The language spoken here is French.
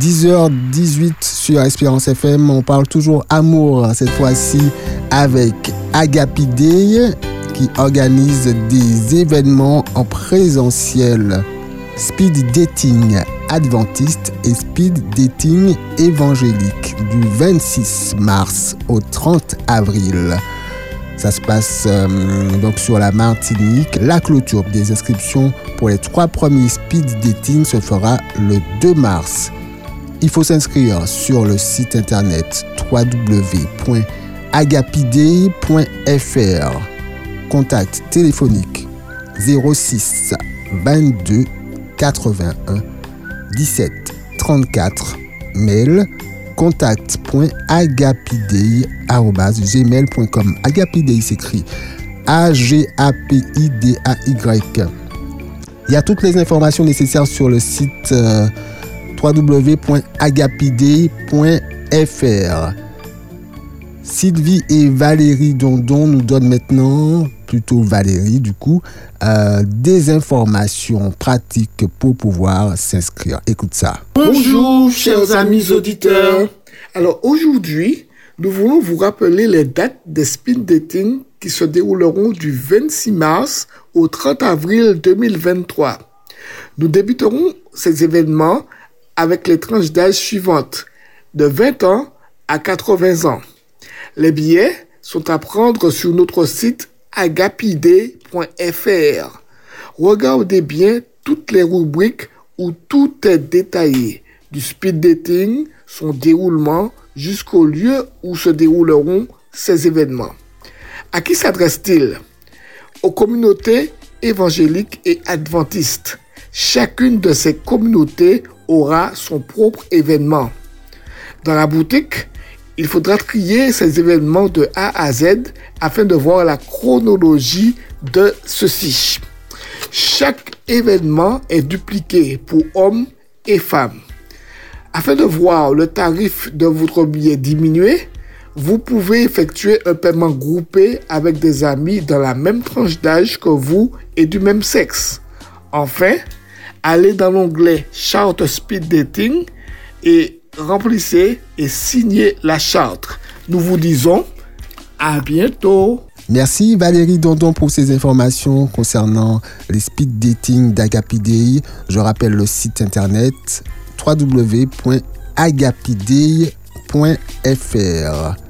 10h18 sur Espérance FM. On parle toujours amour, cette fois-ci avec Agapide qui organise des événements en présentiel. Speed Dating Adventiste et Speed Dating Évangélique du 26 mars au 30 avril. Ça se passe euh, donc sur la Martinique. La clôture des inscriptions pour les trois premiers speed dating se fera le 2 mars. Il faut s'inscrire sur le site internet www.agapide.fr. Contact téléphonique 06 22 81 17 34. Mail contact.agapidei.gmail.com Agapidei s'écrit A-G-A-P-I-D-A-Y. Il y a toutes les informations nécessaires sur le site euh, www.agapidei.fr. Sylvie et Valérie Dondon nous donnent maintenant, plutôt Valérie du coup, euh, des informations pratiques pour pouvoir s'inscrire. Écoute ça. Bonjour chers amis auditeurs. Alors aujourd'hui, nous voulons vous rappeler les dates des speed dating qui se dérouleront du 26 mars au 30 avril 2023. Nous débuterons ces événements avec les tranches d'âge suivantes, de 20 ans à 80 ans. Les billets sont à prendre sur notre site agapide.fr. Regardez bien toutes les rubriques où tout est détaillé, du speed dating, son déroulement, jusqu'au lieu où se dérouleront ces événements. À qui s'adresse-t-il? Aux communautés évangéliques et adventistes. Chacune de ces communautés aura son propre événement. Dans la boutique, il faudra trier ces événements de A à Z afin de voir la chronologie de ceux-ci. Chaque événement est dupliqué pour hommes et femmes. Afin de voir le tarif de votre billet diminuer, vous pouvez effectuer un paiement groupé avec des amis dans la même tranche d'âge que vous et du même sexe. Enfin, allez dans l'onglet Chart Speed Dating et remplissez et signez la charte. Nous vous disons à bientôt. Merci Valérie Dondon pour ces informations concernant les speed dating d'Agapidei. Je rappelle le site internet www.agapidei.fr.